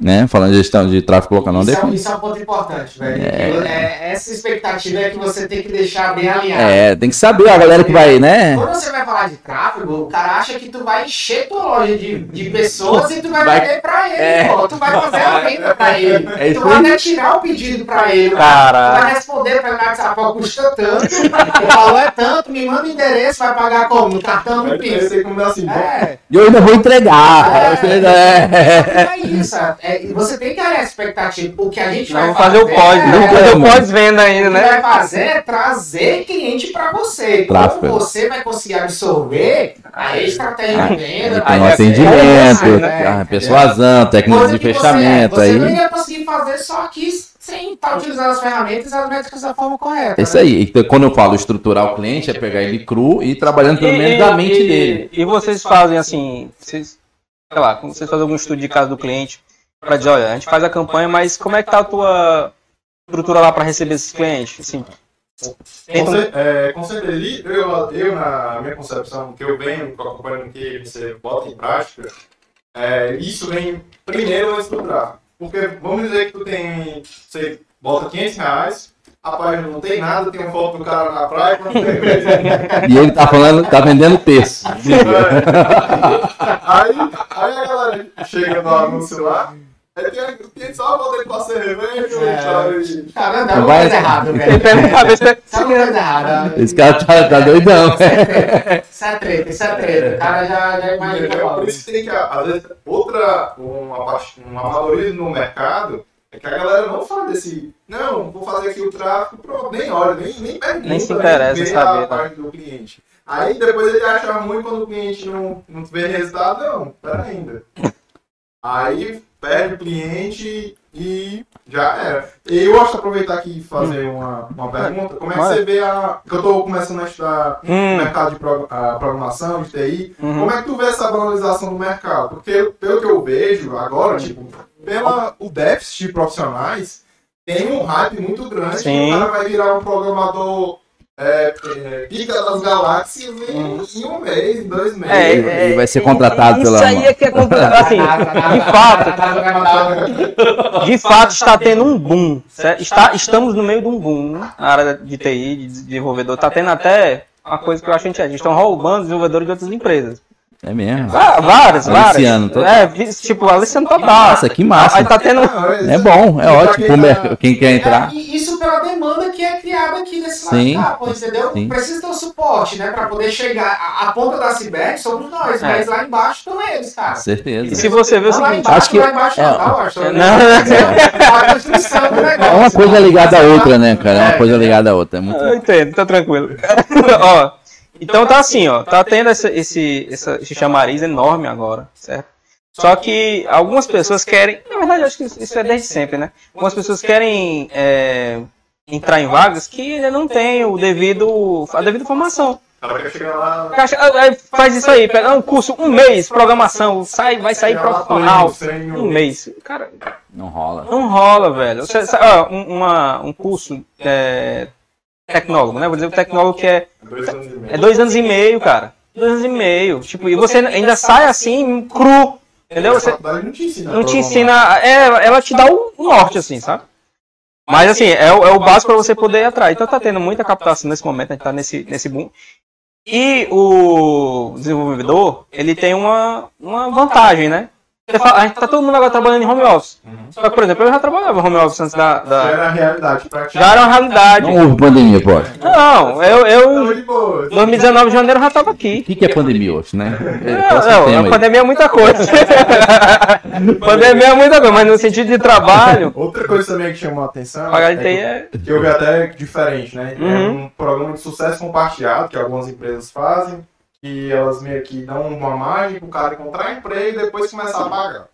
Né? Falando de gestão de tráfego local, não Isso, é, um- depende. isso é um ponto importante, velho. porque é- essa expectativa é que você tem que deixar bem alinhado. É, tem que saber a galera que vai, né? Quando você vai falar de tráfego, o cara acha que tu vai encher tua loja de, de pessoas e tu vai, Vai- vender pra ele, É. pô. Tu vai fazer a venda pra ele. É tu vai tirar o pedido pra ele. Tu Caraca. vai responder pra ele WhatsApp, ó, custa tanto, o valor é tanto, me manda o endereço, vai pagar como? No cartão, no Pix. assim, bom, É, E eu ainda vou entregar. É. É. é isso. É, você tem que olhar a expectativa. O que a gente Não, vai vou fazer o pós, é- não fazer o pós-venda O ainda, que né? vai fazer é trazer cliente para você. Tráfego. Como você vai conseguir absorver a estratégia de venda, Aí é atendimento, né? ah, persuasão, técnica coisa de que fechamento Você, aí. você não ia conseguir fazer só aqui sem estar utilizando as ferramentas e as métricas da forma correta. É isso né? aí. Então, quando eu falo estruturar o cliente, é pegar ele cru e ir trabalhando pelo menos da mente e- dele. E vocês fazem assim, vocês, sei lá, quando vocês fazem algum estudo de caso do cliente, pra dizer, olha, a gente faz a campanha, mas como é que tá a tua estrutura lá pra receber esses clientes? Assim, Com, tenta- cer- é, com certeza, eu, eu, na minha concepção, que eu venho acompanhando que você bota em prática, é, isso vem primeiro do tráfego. Porque vamos dizer que tu tem, você bota 500 reais, a página não tem nada, tem uma foto do cara na praia, E ele tá falando, tá vendendo terço. aí, aí a galera chega no anúncio lá, aí tem, tem só a foto dele pra É. e Cara, Não uma vai- coisa errada, velho. Tá uma coisa errada. Esse cara tá, tá doidão. Isso é treta, isso é treta. O cara já, já imagina. Por isso que tem que, às vezes, outra, uma, um amadorismo no mercado é que a galera não fala desse, não, vou fazer aqui o tráfego, pronto, nem olha, nem, nem pergunta, Nem se interessa vê em saber, a né? parte do cliente. Aí depois ele acha ruim quando o cliente não, não vê resultado, não, pera ainda. Aí perde o cliente e já era. E eu acho que aproveitar aqui e fazer uma, uma pergunta, como é que você vê a. que eu tô começando a estudar Hum, mercado de pro- a programação, de TI, Uhum. como é que tu vê essa valorização do mercado? Porque, pelo que eu vejo agora, tipo, pela o déficit de profissionais, tem um hype muito grande Sim. que o cara vai virar um programador é, é, pica das galáxias em, Hum. em um mês, em dois meses. É, Ele- é, ele vai ser contratado isso pela- aí é que é complicado. Assim, de fato, de fato está tendo um boom. certo? Está, estamos no meio de um boom na área de TI, de desenvolvedor. Está tendo até uma coisa que eu acho que eles estão roubando desenvolvedores de outras empresas. É mesmo. Vá- Várias, várias. Aliciano, total. É, tipo, Aliciano total. Nossa, que massa. Aí tá tendo. É bom, é ótimo. quem tá- Quem quer entrar. É, e isso pela demanda que é criada aqui nesse lado Sim. pô, entendeu? Sim. Precisa ter um suporte, né? Pra poder chegar. A, a ponta da iceberg somos nós, É. mas lá embaixo estão eles, cara. E Certeza. se você vê o lá seguinte. embaixo, acho que- lá embaixo é, não, tá, Washington? não, não. A construção do negócio. É uma coisa ligada à outra, né, cara? É uma É. coisa ligada à outra. É muito... Eu entendo, tá tranquilo. ó, então tá assim, ó, tá tendo essa, esse, essa, esse chamariz enorme agora, certo? Só que algumas pessoas querem, na verdade, eu acho que isso é desde sempre, né? Algumas pessoas querem é, entrar em vagas que ainda não tem o devido, a devida formação. Lá. Faz isso aí, pega um curso, um mês, programação, sai, vai sair profissional, um mês. Cara, Não rola. não rola, velho. Você, sabe, ó, um, uma, um curso é, tecnólogo, né? Vou dizer o tecnólogo que é Dois anos e meio. é dois anos e meio, cara. dois anos e meio. Tipo, e você ainda sai assim, cru. Entendeu? A Você não te ensina. não te ensina. É, ela te dá o norte, assim, sabe? Mas assim, é, o- é o básico para você poder ir atrás. Então tá tendo muita captação nesse momento, a gente tá nesse, nesse boom. E o desenvolvedor, ele tem uma, uma vantagem, né? A gente tá todo mundo agora trabalhando em home office. Só que, por exemplo, eu já trabalhava em home office antes da. Já da- era a realidade já era uma realidade. Não houve pandemia, pô. Não, eu, eu de boa. 2019 de janeiro eu já tava aqui. O que, que é pandemia hoje, né? É, Não, é não, a aí? pandemia é muita coisa. pandemia é muita coisa, mas no sentido de trabalho, Outra coisa também que chamou a atenção pagar é que, é. que eu vi até diferente, né? É Uhum. um programa de sucesso compartilhado que algumas empresas fazem, que elas meio que dão uma margem pro cara encontrar emprego e depois começar a pagar.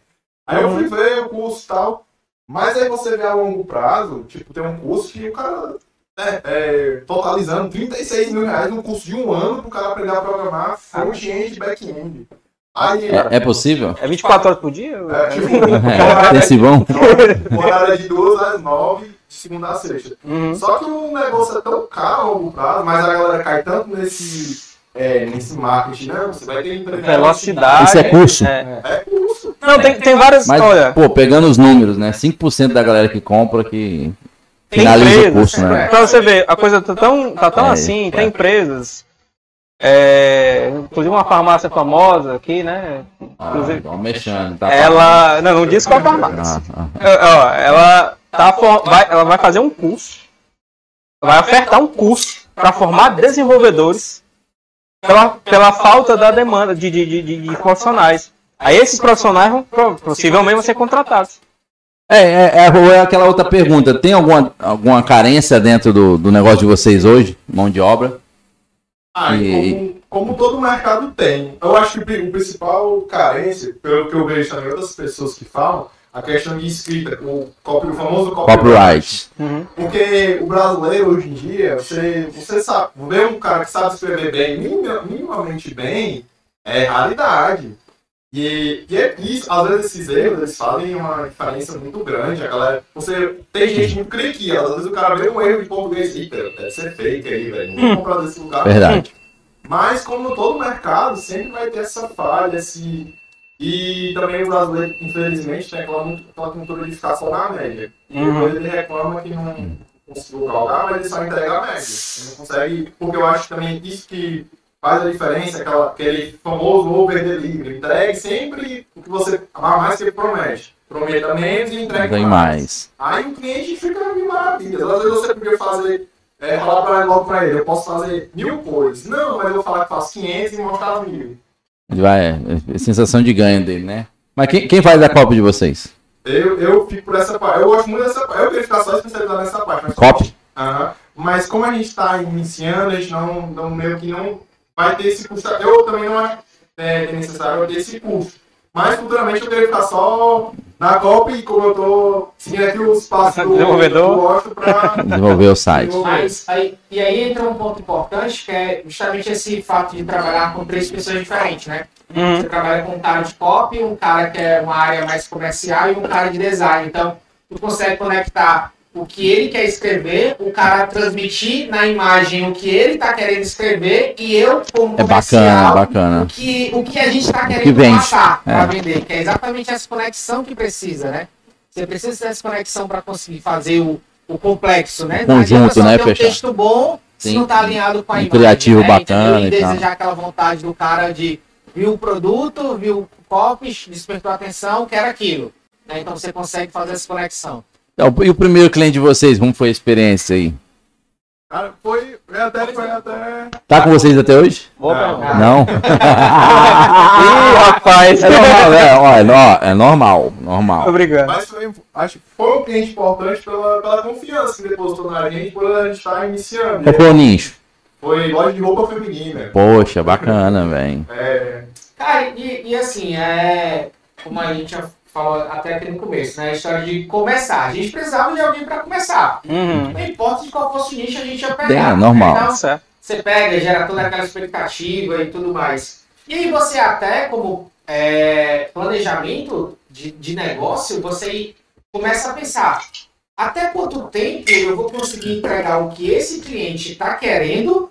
Aí eu fui ver o curso e tal, mas aí você vê a longo prazo, tipo, tem um curso que o cara né, é, totalizando 36 mil reais no curso de um ano pro cara aprender a programar front-end e back-end. Aí, É, é possível? É 24 horas por dia? é, tipo, É, intensivão? horário de duas às nove, de segunda a sexta. Uhum. Só que o negócio é tão caro a longo prazo, mas a galera cai tanto nesse, é, nesse marketing, né? Você vai ter emprego. Velocidade. Isso é curso? É. É curso. Não, tem, tem várias. Mas, olha, pô, pegando os números, né? 5% da galera que compra que finaliza o empresas. curso, né? Pra você ver, a coisa tá tão, tá tão É, assim, é. tem empresas. É, inclusive uma farmácia famosa aqui, né? Ah, Inclusive, vamos mexendo. Tá ela. Não, não disse qual farmácia. Ah, ah. É, ó, ela, tá, for- vai, ela vai fazer um curso, vai ofertar um curso para formar desenvolvedores pela, pela falta da demanda de, de, de, de- de profissionais. Aí esses profissionais vão possivelmente vão ser contratados. É, é, é, ou é aquela outra pergunta. Tem alguma, alguma carência dentro do, do negócio de vocês hoje? Mão de obra? Ah, e como, como todo mercado tem. Eu acho que o principal carência, pelo que eu vejo também outras pessoas que falam, a questão de escrita, o, copy, o famoso copyright. Copyright. Porque o brasileiro hoje em dia, você, você sabe, ver um cara que sabe escrever bem, minima- minimamente bem, é raridade. E, e é isso, às vezes esses erros, eles fazem uma diferença muito grande. A galera, você tem gente muito cria às vezes o cara vê um erro de português, eita, deve ser fake aí, velho. Não vou comprar desse lugar. Verdade. Mas como todo mercado, sempre vai ter essa falha, esse. E também o brasileiro, infelizmente, tem aquela, muito- aquela cultura de ficar só na média. E Uhum. depois ele reclama que não conseguiu galgar, mas ele só entrega a média. Ele não consegue. Porque eu acho também isso que faz a diferença, aquela, aquele famoso over delivery. Entregue sempre o que você. A mais que promete. Prometa menos e entregue Tem mais. Aí o cliente fica de maravilha. Às vezes você podia fazer, é, falar pra, logo pra ele, eu posso fazer mil coisas. Não, mas eu vou falar que faço 500 e mostrar mil. Vai, é, sensação de ganho dele, né? Mas quem, quem faz a Copa de vocês? Eu, eu fico por essa parte. Eu gosto muito dessa parte. Eu queria ficar só especializado nessa parte. Mas, Copy? Aham. Mas como a gente está iniciando, a gente não, não meio que não vai ter esse custo. Eu também não acho é, necessário eu ter esse custo. Mas futuramente eu queria ficar só na Copa e como eu tô seguindo aqui os passos do, Desenvolvedor. do gosto pra Desenvolver o site. Mas aí, e aí entra um ponto importante que é justamente esse fato de trabalhar com três pessoas diferentes, né? Uhum. Você trabalha com um cara de pop, um cara que é uma área mais comercial e um cara de design. Então, tu consegue conectar o que ele quer escrever, o cara transmitir na imagem o que ele está querendo escrever e eu, como É bacana, bacana. o que, o que a gente está que querendo vende, passar é. para vender, que é exatamente essa conexão que precisa, né? Você precisa dessa conexão para conseguir fazer o, o complexo, né? O conjunto, né, ter um fechar. texto bom se Sim. não está alinhado com a Um imagem, criativo né? bacana Entendeu? e tal. desejar aquela vontade do cara de viu o produto, viu o copies, despertou a atenção, quer aquilo. né? Então você consegue fazer essa conexão. E o primeiro cliente de vocês, como foi a experiência aí? Cara, foi, foi até, foi até. Tá com vocês até hoje? Não. Ih, rapaz. É normal, é, ó, é, no- é normal, normal. Obrigado. Mas foi, acho que foi um cliente importante pela, pela confiança que depositou na gente quando a gente está iniciando. Qual foi o nicho? Foi loja de roupa feminina. Poxa, bacana, velho. É, Cara, e, e assim, é, como a gente já falou até aqui no começo, né? A história de começar. A gente precisava de alguém para começar. Uhum. Não importa de qual fosse o nicho, a gente ia É, pegar. normal. Então, Certo. você pega, gera toda aquela expectativa e tudo mais. E aí você até, como é, planejamento de, de negócio, você começa a pensar até quanto tempo eu vou conseguir entregar o que esse cliente está querendo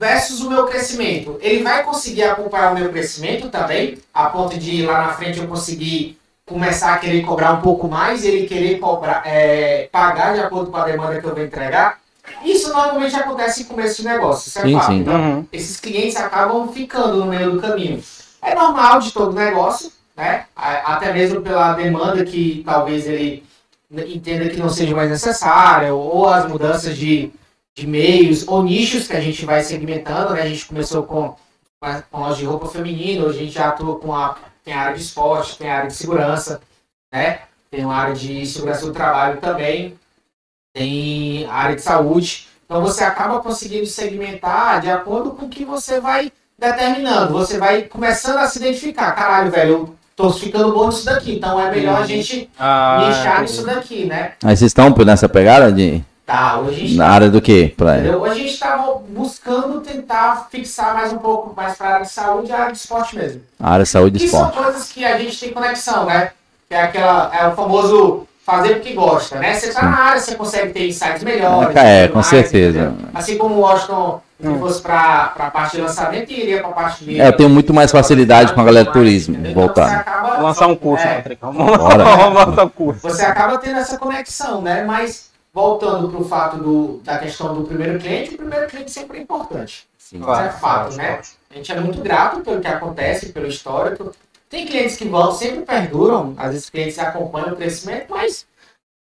versus o meu crescimento. Ele vai conseguir acompanhar o meu crescimento também, a ponto de lá na frente eu conseguir começar a querer cobrar um pouco mais e ele querer cobrar, é, pagar de acordo com a demanda que eu vou entregar. Isso normalmente acontece em começo de negócio, isso é Sim, fato. sim. Então, Uhum. esses clientes acabam ficando no meio do caminho. É normal de todo negócio, né? Até mesmo pela demanda que talvez ele entenda que não seja mais necessária, ou as mudanças de, de meios ou nichos que a gente vai segmentando, né? A gente começou com, com loja de roupa feminina, hoje a gente já atua com a, tem a área de esporte, tem a área de segurança, né? Tem uma área de segurança do trabalho também, tem a área de saúde. Então você acaba conseguindo segmentar de acordo com o que você vai determinando. Você vai começando a se identificar. Caralho, velho, eu tô ficando bom nisso daqui. Então é melhor a gente Ah, nichar entendi. nisso daqui, né? Aí vocês estão nessa pegada de. Tá, hoje a gente Na área do quê? Pra... Entendeu? Hoje a gente estava buscando tentar fixar mais um pouco mais para a área de saúde e a área de esporte mesmo. A área de saúde e Que são esporte. coisas que a gente tem conexão, né? Que é aquela, é o famoso fazer porque gosta, né? Você tá Sim. na área, você consegue ter insights melhores. É, tudo com mais, certeza. entendeu? Assim como o Washington, se Hum. fosse para a parte de lançamento, iria para a parte de. É, eu tenho muito mais facilidade com a galera do turismo, Entendeu? voltando. Então, acaba- Vou lançar um curso, É. Vamos Bora. vamos lançar um curso. você acaba tendo essa conexão, né? Mas voltando para o fato do, da questão do primeiro cliente, o primeiro cliente sempre é importante. Sim. Isso é fato, né? A gente é muito grato pelo que acontece, pelo histórico. Tem clientes que vão, sempre perduram, às vezes os clientes acompanham o crescimento, mas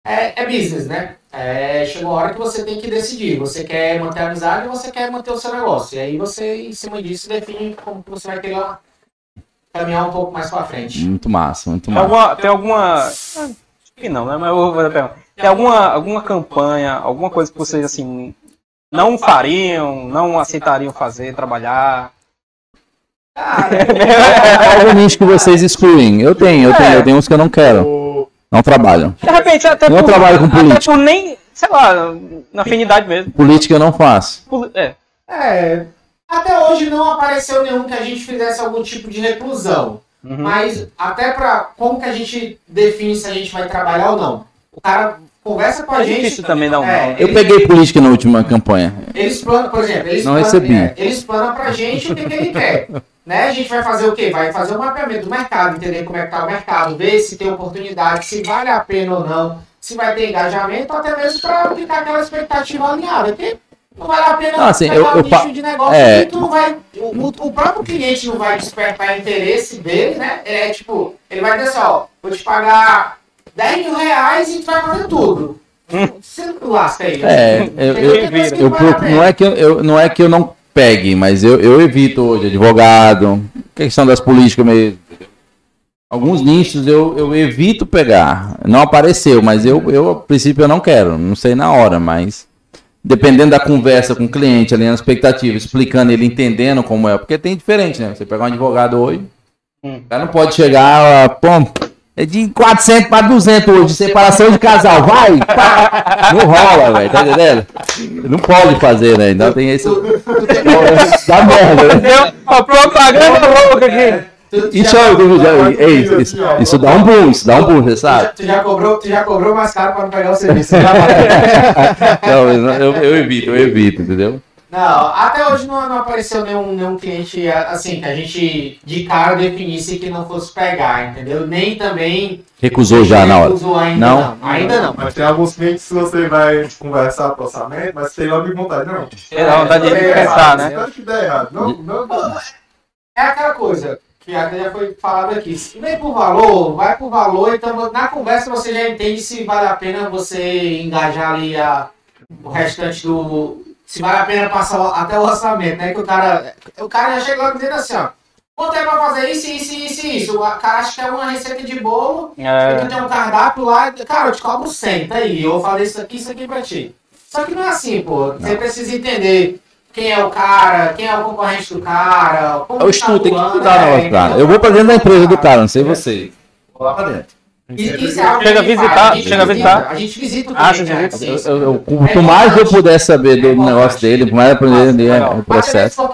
é, é business, né? É, chega uma hora que você tem que decidir. Você quer manter a amizade ou você quer manter o seu negócio. E aí você, em cima disso, define como você vai querer caminhar um pouco mais pra frente. Muito massa, muito Tem massa. alguma. Tem alguma. Acho que não, né? Mas eu vou fazer a pergunta. Tem alguma, alguma campanha, alguma coisa que vocês assim não fariam, não aceitariam fazer, trabalhar? Qual o nicho que vocês excluem? Eu tenho, eu tenho, eu tenho uns que eu não quero. Não trabalham. De repente, até Eu trabalho com até política. por nem, sei lá, na afinidade mesmo. Política eu não faço. Por- É. é, até hoje não apareceu nenhum que a gente fizesse algum tipo de reclusão. Uhum. Mas até pra como que a gente define se a gente vai trabalhar ou não. O cara conversa com a É gente. difícil também dar um É, não. Eu peguei política na última campanha. Eles planam, por exemplo, eles Não planam, recebi. é, eles planam pra gente o que, que ele quer. Né? A gente vai fazer o quê? Vai fazer um mapeamento do mercado, entender como é que tá o mercado, ver se tem oportunidade, se vale a pena ou não, se vai ter engajamento, ou até mesmo para ficar aquela expectativa alinhada. Porque não vale a pena Não, assim, pegar eu- um eu nicho de negócio é. que tu não vai. O, o próprio cliente não vai despertar interesse dele, né? É tipo, ele vai dizer assim, ó, vou te pagar 10 mil reais e tu vai fazer tudo. Você lasca aí. É, eu, eu, eu não a não, é que eu, não é que eu não pegue, mas eu, eu evito hoje advogado, questão das políticas mesmo. Alguns nichos eu, eu evito pegar. Não apareceu, mas eu, eu, a princípio, eu não quero. Não sei na hora, mas dependendo da conversa com o cliente, ali na expectativa, explicando ele entendendo como é. Porque tem diferente, né? Você pegar um advogado hoje, o cara não pode chegar, pô, é de 400 para 200 hoje, separação de casal, vai! pá! Não rola, velho, tá entendendo? Não pode fazer, né? Então tem esse. Dá merda, né? Uma propaganda louca aqui. Isso, já- é- ei, isso, isso dá um boom, isso dá um boom, você sabe? tu já cobrou, tu já cobrou mais caro para não pegar o serviço. Já Não, eu, eu evito, eu evito, entendeu? Não, até hoje não, não apareceu nenhum, nenhum cliente assim que a gente de cara definisse que não fosse pegar, entendeu? Nem também Recusou já na hora. recusou ainda Não? não. Ainda não. Mas tem alguns clientes que você vai conversar pro orçamento, mas tem logo de vontade, não. É, dá vontade de É, pensar, né? Espero que dê errado. Não, não, É aquela coisa que até já foi falado aqui. Se vem por valor, vai por valor, então na conversa você já entende se vale a pena você engajar ali a, o restante do. Se vale a pena passar até o orçamento, né? Que o cara. O cara já chega logo dizendo assim, ó. Quanto é pra fazer isso, isso, isso, isso? O cara acha que é uma receita de bolo, É, tu tem um cardápio lá, cara, eu te cobro 100, tá aí. Eu falei isso aqui, isso aqui pra ti. Só que não é assim, pô. Você precisa entender quem é o cara, quem é o concorrente do cara, como Eu tá estudo, tem que estudar é, negócio, cara. Eu vou pra dentro da empresa do cara, não sei você. Vou lá pra dentro. E- é Chega a a visitar, gente chega a visitar. A gente visita o Ah, cliente, você visita. Sim, Eu, sim. eu, eu- quanto mais eu puder saber do negócio dele, mais eu aprender o Mas processo.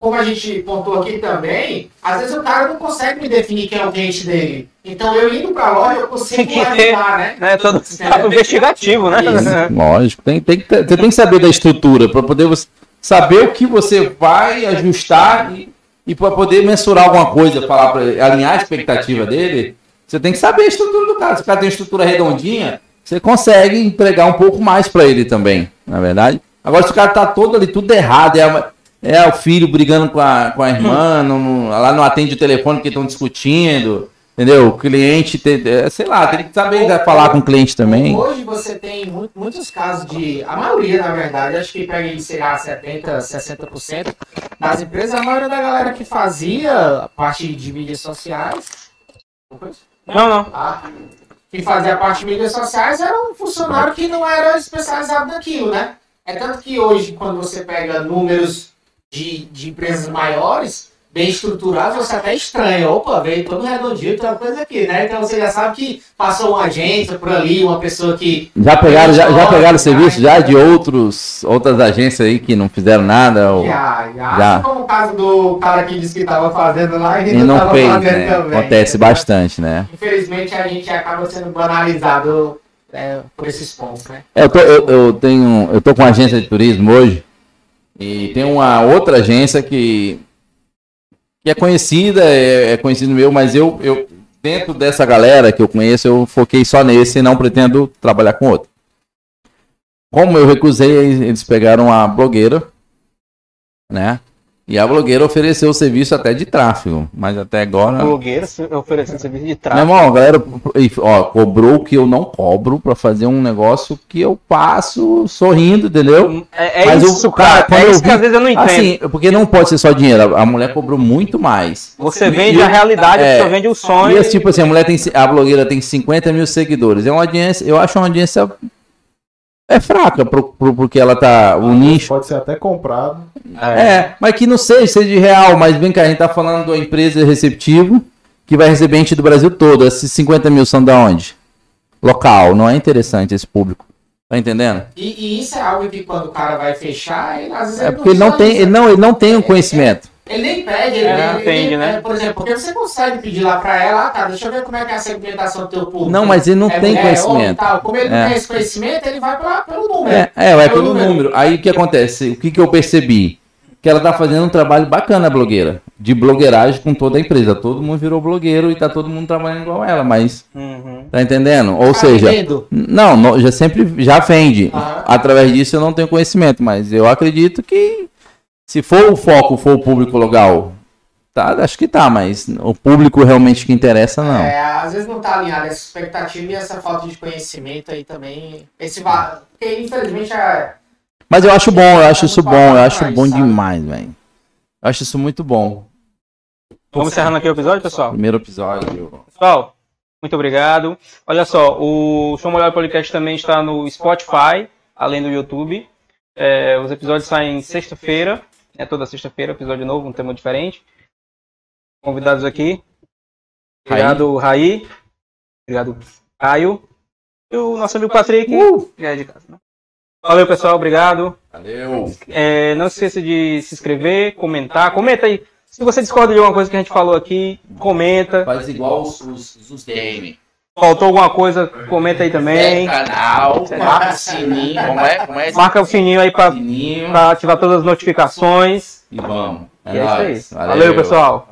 como a gente pontuou aqui também, às vezes o cara não consegue me definir quem é o cliente dele. Então eu indo pra loja, eu consigo Tem ajudar, né? né? Todo investigativo, né? Isso. Lógico, tem, tem que ter- você tem que saber da estrutura para poder você, saber o que você vai ajustar e, e para poder mensurar alguma coisa, falar para alinhar a expectativa dele, você tem que saber a estrutura do cara. Se o cara tem estrutura redondinha, você consegue entregar um pouco mais para ele também, na é verdade. Agora, se o cara tá todo ali tudo errado, é, é o filho brigando com a, com a irmã, não, não- lá não atende o telefone porque estão discutindo, entendeu? O cliente, tem, é, sei lá, tem que saber falar com o cliente também. Hoje você tem mu- muitos casos de. A maioria, na verdade, acho que pega aí, sei lá, 70%, 60% das empresas, a maioria da galera que fazia a parte de mídias sociais. Não, não. Ah, que fazia parte de mídias sociais era um funcionário que não era especializado naquilo, né? É tanto que hoje, quando você pega números de, de empresas maiores, bem estruturadas, você até estranha. Opa, veio todo redondinho, tem uma coisa aqui, né? Então você já sabe que passou uma agência por ali, uma pessoa que. Já pegaram, já, já pegaram Já, serviço já de outros, outras agências aí que não fizeram nada? Ou... Já, já. Já. Como o caso do cara que disse que estava fazendo lá e E não fez, fazendo né? também. Acontece bastante, né? Infelizmente a gente acaba sendo banalizado é, por esses pontos, né? É, Eu, tô, eu, eu tenho, eu tô com uma agência de turismo hoje e tem uma outra agência que, que é conhecida, é, é conhecido meu, mas eu, eu dentro dessa galera que eu conheço, eu foquei só nesse e não pretendo trabalhar com outro. Como eu recusei, eles pegaram a blogueira, né? E a blogueira ofereceu o serviço até de tráfego, mas até agora Blogueira se- oferecendo serviço de meu tráfego. irmão, a galera ó, cobrou o que eu não cobro pra fazer um negócio que eu passo sorrindo, entendeu? É, é Mas o isso, cara, cara. quando É isso que vi- às vezes eu não entendo. Assim, porque não pode ser só dinheiro. A a mulher cobrou muito mais. Você vende a realidade, É. você vende o sonho. E tipo assim, a mulher tem. A blogueira tem 50 mil seguidores. É uma audiência. Eu acho uma audiência. É fraca pro, pro, porque ela tá. O nicho. Pode ser até comprado. É, mas que não seja, seja real. Mas vem cá, a gente tá falando de uma empresa receptivo que vai receber gente do Brasil todo. Esses 50 mil são da onde? Local. Não é interessante esse público. Tá entendendo? E, e isso é algo que quando o cara vai fechar, ele, às vezes É ele porque ele não tem, ele não, ele não tem o conhecimento. Ele nem pede, ele, É, ele- entende, ele- né? é, Por exemplo, porque você consegue pedir lá pra ela, ah, cara, deixa eu ver como é que é a segmentação do teu público. Não, mas ele não É tem mulher, conhecimento. tal. Como ele É. não tem esse conhecimento, ele vai pela, pelo número. É, é, vai Pelo pelo número. número. Aí o que acontece? O que, que eu percebi? Que ela tá fazendo um trabalho bacana, a blogueira. De blogueiragem com toda a empresa. Todo mundo virou blogueiro e tá todo mundo trabalhando igual ela, mas. Uhum. Tá entendendo? Ou Tá seja, vendo? não, não, já sempre já vende. Aham. Através disso eu não tenho conhecimento, mas eu acredito que se for o foco, for o público legal, tá, acho que tá, mas o público realmente que interessa, não. É, às vezes não tá alinhado essa expectativa e essa falta de conhecimento aí também. Esse va... Porque infelizmente é. Mas eu acho bom, eu acho isso bom, eu acho bom demais, velho. Eu acho isso muito bom. Vamos encerrando aqui o episódio, pessoal? Primeiro episódio. Pessoal, muito obrigado. Olha só, o Show Molhado Podcast também está no Spotify, além do YouTube. É, os episódios saem sexta-feira, é toda sexta-feira, episódio novo, um tema diferente. Convidados aqui. Obrigado, Raí. Obrigado, Caio. E o nosso amigo Patrick. Já é de casa, né? Valeu, pessoal. Obrigado. Valeu. É, não se esqueça de se inscrever, comentar. Comenta aí. Se você discorda de alguma coisa que a gente falou aqui, comenta. Faz igual os, os, os DM. Faltou alguma coisa, comenta aí também. canal, marca o sininho. Como é? Como é? Marca o sininho aí pra ativar todas as notificações. E vamos. E é isso aí. nóis. Valeu, pessoal.